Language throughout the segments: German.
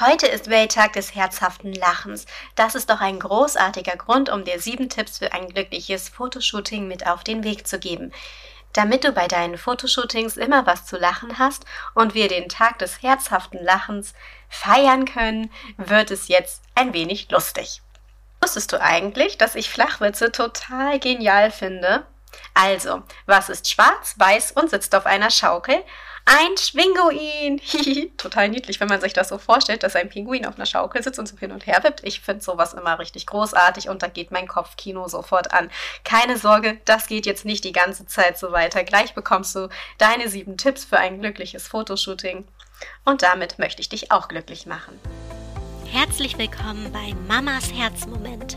Heute ist Welttag des herzhaften Lachens. Das ist doch ein großartiger Grund, um dir sieben Tipps für ein glückliches Fotoshooting mit auf den Weg zu geben. Damit du bei deinen Fotoshootings immer was zu lachen hast und wir den Tag des herzhaften Lachens feiern können, wird es jetzt ein wenig lustig. Wusstest du eigentlich, dass ich Flachwitze total genial finde? Also, was ist schwarz, weiß und sitzt auf einer Schaukel? Ein Schwinguin! Total niedlich, wenn man sich das so vorstellt, dass ein Pinguin auf einer Schaukel sitzt und so hin und her wippt. Ich finde sowas immer richtig großartig und da geht mein Kopfkino sofort an. Keine Sorge, das geht jetzt nicht die ganze Zeit so weiter. Gleich bekommst du deine sieben Tipps für ein glückliches Fotoshooting. Und damit möchte ich dich auch glücklich machen. Herzlich willkommen bei Mamas Herzmomente.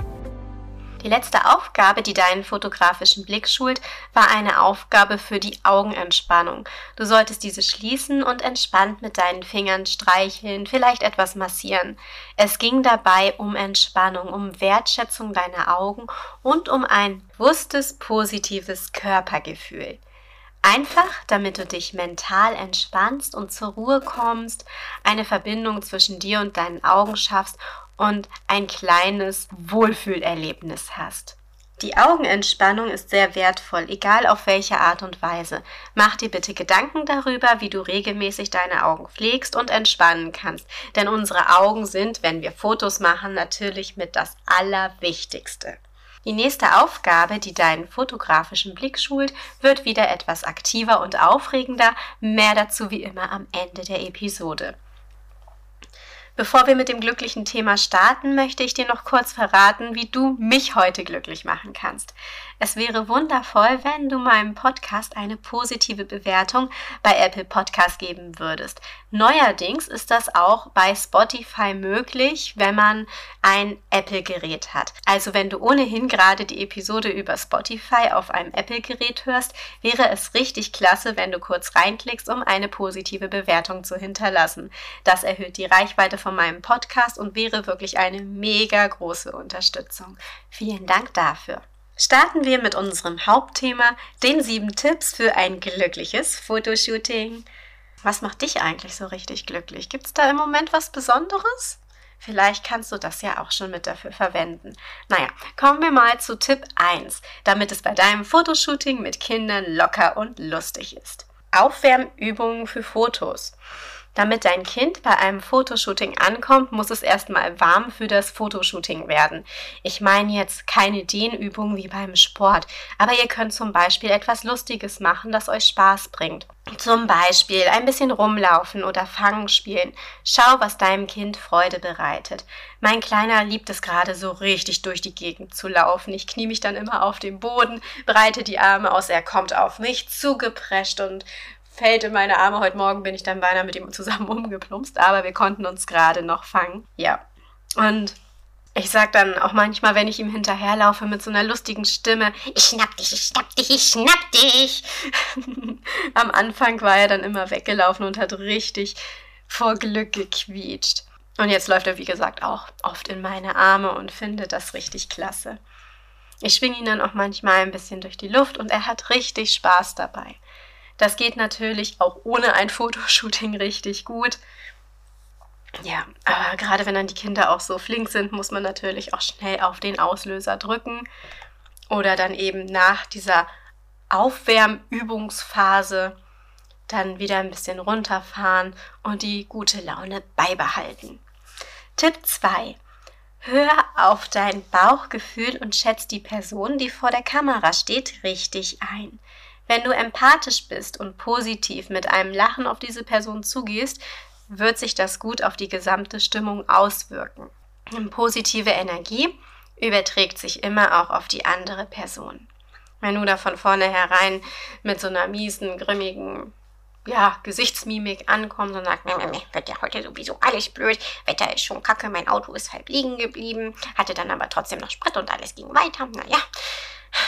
Die letzte Aufgabe, die deinen fotografischen Blick schult, war eine Aufgabe für die Augenentspannung. Du solltest diese schließen und entspannt mit deinen Fingern streicheln, vielleicht etwas massieren. Es ging dabei um Entspannung, um Wertschätzung deiner Augen und um ein bewusstes, positives Körpergefühl. Einfach, damit du dich mental entspannst und zur Ruhe kommst, eine Verbindung zwischen dir und deinen Augen schaffst und ein kleines Wohlfühlerlebnis hast. Die Augenentspannung ist sehr wertvoll, egal auf welche Art und Weise. Mach dir bitte Gedanken darüber, wie du regelmäßig deine Augen pflegst und entspannen kannst. Denn unsere Augen sind, wenn wir Fotos machen, natürlich mit das Allerwichtigste. Die nächste Aufgabe, die deinen fotografischen Blick schult, wird wieder etwas aktiver und aufregender. Mehr dazu wie immer am Ende der Episode. Bevor wir mit dem glücklichen Thema starten, möchte ich dir noch kurz verraten, wie du mich heute glücklich machen kannst. Es wäre wundervoll, wenn du meinem Podcast eine positive Bewertung bei Apple Podcast geben würdest. Neuerdings ist das auch bei Spotify möglich, wenn man ein Apple-Gerät hat. Also wenn du ohnehin gerade die Episode über Spotify auf einem Apple-Gerät hörst, wäre es richtig klasse, wenn du kurz reinklickst, um eine positive Bewertung zu hinterlassen. Das erhöht die Reichweite von meinem Podcast und wäre wirklich eine mega große Unterstützung. Vielen Dank dafür. Starten wir mit unserem Hauptthema, den sieben Tipps für ein glückliches Fotoshooting. Was macht dich eigentlich so richtig glücklich? Gibt es da im Moment was Besonderes? Vielleicht kannst du das ja auch schon mit dafür verwenden. Naja, kommen wir mal zu Tipp 1, damit es bei deinem Fotoshooting mit Kindern locker und lustig ist. Aufwärmübungen für Fotos. Damit dein Kind bei einem Fotoshooting ankommt, muss es erstmal warm für das Fotoshooting werden. Ich meine jetzt keine Dehnübungen wie beim Sport, aber ihr könnt zum Beispiel etwas Lustiges machen, das euch Spaß bringt. Zum Beispiel ein bisschen rumlaufen oder Fangen spielen. Schau, was deinem Kind Freude bereitet. Mein Kleiner liebt es gerade so richtig durch die Gegend zu laufen. Ich knie mich dann immer auf den Boden, breite die Arme aus, er kommt auf mich zugeprescht und fällt in meine Arme. Heute Morgen bin ich dann beinahe mit ihm zusammen umgeplumpst, aber wir konnten uns gerade noch fangen. Ja. Und ich sag dann auch manchmal, wenn ich ihm hinterherlaufe mit so einer lustigen Stimme, ich schnapp dich, ich schnapp dich, ich schnapp dich. Am Anfang war er dann immer weggelaufen und hat richtig vor Glück gequietscht. Und jetzt läuft er, wie gesagt, auch oft in meine Arme und findet das richtig klasse. Ich schwinge ihn dann auch manchmal ein bisschen durch die Luft und er hat richtig Spaß dabei. Das geht natürlich auch ohne ein Fotoshooting richtig gut. Ja, aber gerade wenn dann die Kinder auch so flink sind, muss man natürlich auch schnell auf den Auslöser drücken oder dann eben nach dieser Aufwärmübungsphase dann wieder ein bisschen runterfahren und die gute Laune beibehalten. Tipp 2. Hör auf dein Bauchgefühl und schätz die Person, die vor der Kamera steht, richtig ein. Wenn du empathisch bist und positiv mit einem Lachen auf diese Person zugehst, wird sich das gut auf die gesamte Stimmung auswirken. Positive Energie überträgt sich immer auch auf die andere Person. Wenn du da von vornherein mit so einer miesen, grimmigen ja, Gesichtsmimik ankommst und sagst, wird ja heute sowieso alles blöd, Wetter ist schon kacke, mein Auto ist halb liegen geblieben, hatte dann aber trotzdem noch Sprit und alles ging weiter, naja,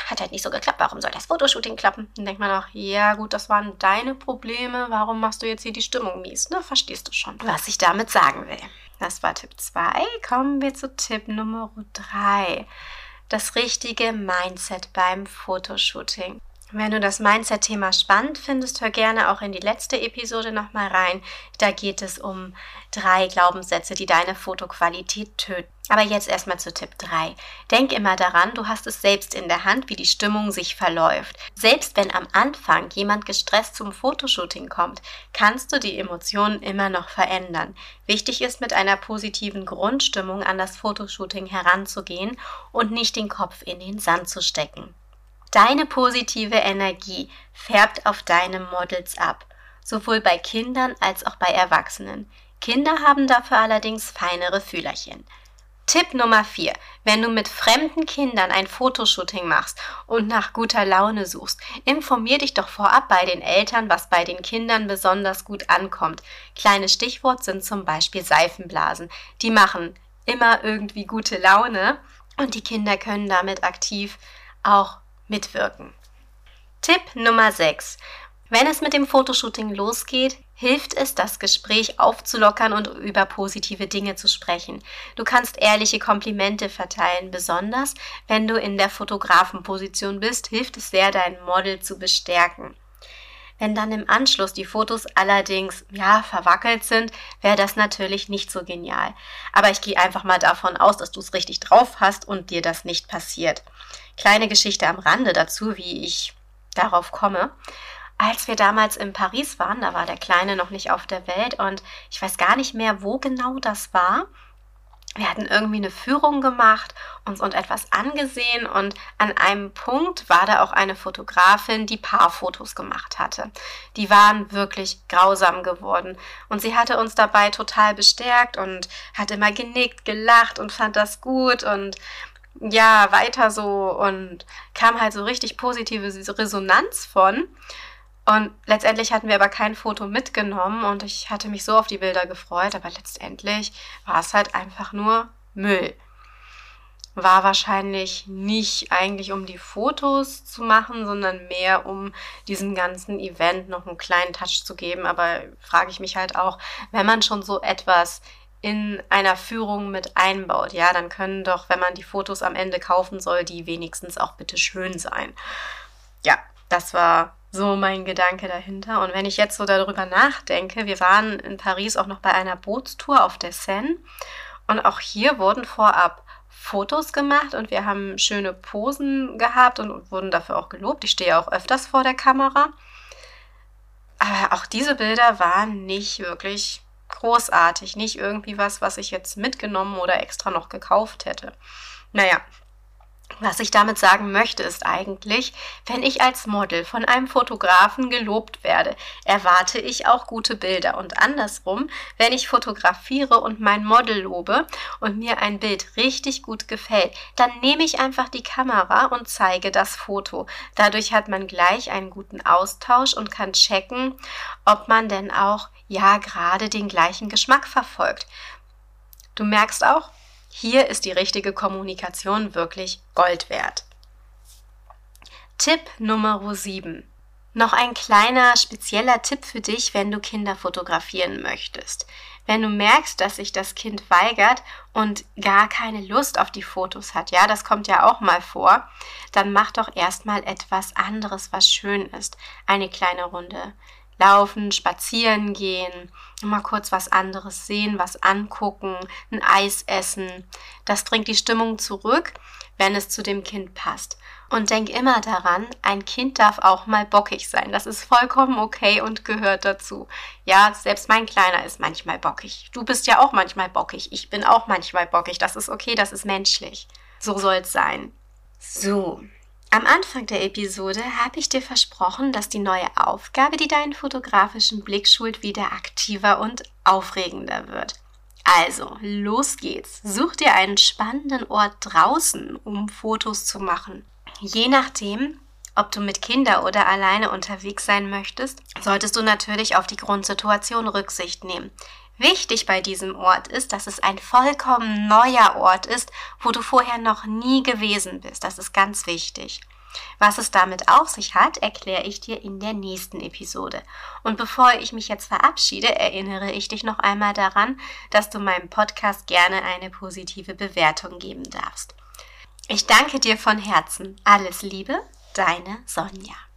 hat halt nicht so geklappt, warum soll das Fotoshooting klappen? Dann denkt man auch, ja gut, das waren deine Probleme, warum machst du jetzt hier die Stimmung mies? Ne, verstehst du schon, was ich damit sagen will. Das war Tipp 2. Kommen wir zu Tipp Nummer 3. Das richtige Mindset beim Fotoshooting. Wenn du das Mindset-Thema spannend findest, hör gerne auch in die letzte Episode nochmal rein. Da geht es um drei Glaubenssätze, die deine Fotoqualität töten. Aber jetzt erstmal zu Tipp 3. Denk immer daran, du hast es selbst in der Hand, wie die Stimmung sich verläuft. Selbst wenn am Anfang jemand gestresst zum Fotoshooting kommt, kannst du die Emotionen immer noch verändern. Wichtig ist, mit einer positiven Grundstimmung an das Fotoshooting heranzugehen und nicht den Kopf in den Sand zu stecken. Deine positive Energie färbt auf deine Models ab, sowohl bei Kindern als auch bei Erwachsenen. Kinder haben dafür allerdings feinere Fühlerchen. Tipp Nummer 4. Wenn du mit fremden Kindern ein Fotoshooting machst und nach guter Laune suchst, informier dich doch vorab bei den Eltern, was bei den Kindern besonders gut ankommt. Kleine Stichwort sind zum Beispiel Seifenblasen. Die machen immer irgendwie gute Laune und die Kinder können damit aktiv auch mitwirken. Tipp Nummer 6. Wenn es mit dem Fotoshooting losgeht, hilft es, das Gespräch aufzulockern und über positive Dinge zu sprechen. Du kannst ehrliche Komplimente verteilen, besonders wenn du in der Fotografenposition bist, hilft es sehr, dein Model zu bestärken. Wenn dann im Anschluss die Fotos allerdings ja verwackelt sind, wäre das natürlich nicht so genial. Aber ich gehe einfach mal davon aus, dass du es richtig drauf hast und dir das nicht passiert. Kleine Geschichte am Rande dazu, wie ich darauf komme. Als wir damals in Paris waren, da war der Kleine noch nicht auf der Welt und ich weiß gar nicht mehr, wo genau das war. Wir hatten irgendwie eine Führung gemacht, uns und etwas angesehen und an einem Punkt war da auch eine Fotografin, die Paarfotos gemacht hatte. Die waren wirklich grausam geworden und sie hatte uns dabei total bestärkt und hat immer genickt, gelacht und fand das gut und ja, weiter so und kam halt so richtig positive Resonanz von. Und letztendlich hatten wir aber kein Foto mitgenommen und ich hatte mich so auf die Bilder gefreut, aber letztendlich war es halt einfach nur Müll. War wahrscheinlich nicht eigentlich um die Fotos zu machen, sondern mehr um diesem ganzen Event noch einen kleinen Touch zu geben. Aber frage ich mich halt auch, wenn man schon so etwas in einer Führung mit einbaut, ja, dann können doch, wenn man die Fotos am Ende kaufen soll, die wenigstens auch bitte schön sein. Ja, das war so mein Gedanke dahinter. Und wenn ich jetzt so darüber nachdenke, wir waren in Paris auch noch bei einer Bootstour auf der Seine und auch hier wurden vorab Fotos gemacht und wir haben schöne Posen gehabt und wurden dafür auch gelobt. Ich stehe auch öfters vor der Kamera. Aber auch diese Bilder waren nicht wirklich großartig, nicht irgendwie was, was ich jetzt mitgenommen oder extra noch gekauft hätte. Naja, was ich damit sagen möchte, ist eigentlich, wenn ich als Model von einem Fotografen gelobt werde, erwarte ich auch gute Bilder. Und andersrum, wenn ich fotografiere und mein Model lobe und mir ein Bild richtig gut gefällt, dann nehme ich einfach die Kamera und zeige das Foto. Dadurch hat man gleich einen guten Austausch und kann checken, ob man denn auch ja gerade den gleichen Geschmack verfolgt. Du merkst auch, hier ist die richtige Kommunikation wirklich Gold wert. Tipp Nummer 7. Noch ein kleiner spezieller Tipp für dich, wenn du Kinder fotografieren möchtest. Wenn du merkst, dass sich das Kind weigert und gar keine Lust auf die Fotos hat, ja, das kommt ja auch mal vor, dann mach doch erstmal etwas anderes, was schön ist. Eine kleine Runde laufen, spazieren gehen, mal kurz was anderes sehen, was angucken, ein Eis essen. Das bringt die Stimmung zurück, wenn es zu dem Kind passt. Und denk immer daran, ein Kind darf auch mal bockig sein. Das ist vollkommen okay und gehört dazu. Ja, selbst mein Kleiner ist manchmal bockig. Du bist ja auch manchmal bockig. Ich bin auch manchmal bockig. Das ist okay, das ist menschlich. So soll es sein. So, am Anfang der Episode habe ich dir versprochen, dass die neue Aufgabe, die deinen fotografischen Blick schult, wieder aktiver und aufregender wird. Also, los geht's. Such dir einen spannenden Ort draußen, um Fotos zu machen. Je nachdem, ob du mit Kinder oder alleine unterwegs sein möchtest, solltest du natürlich auf die Grundsituation Rücksicht nehmen. Wichtig bei diesem Ort ist, dass es ein vollkommen neuer Ort ist, wo du vorher noch nie gewesen bist. Das ist ganz wichtig. Was es damit auf sich hat, erkläre ich dir in der nächsten Episode. Und bevor ich mich jetzt verabschiede, erinnere ich dich noch einmal daran, dass du meinem Podcast gerne eine positive Bewertung geben darfst. Ich danke dir von Herzen. Alles Liebe, deine Sonja.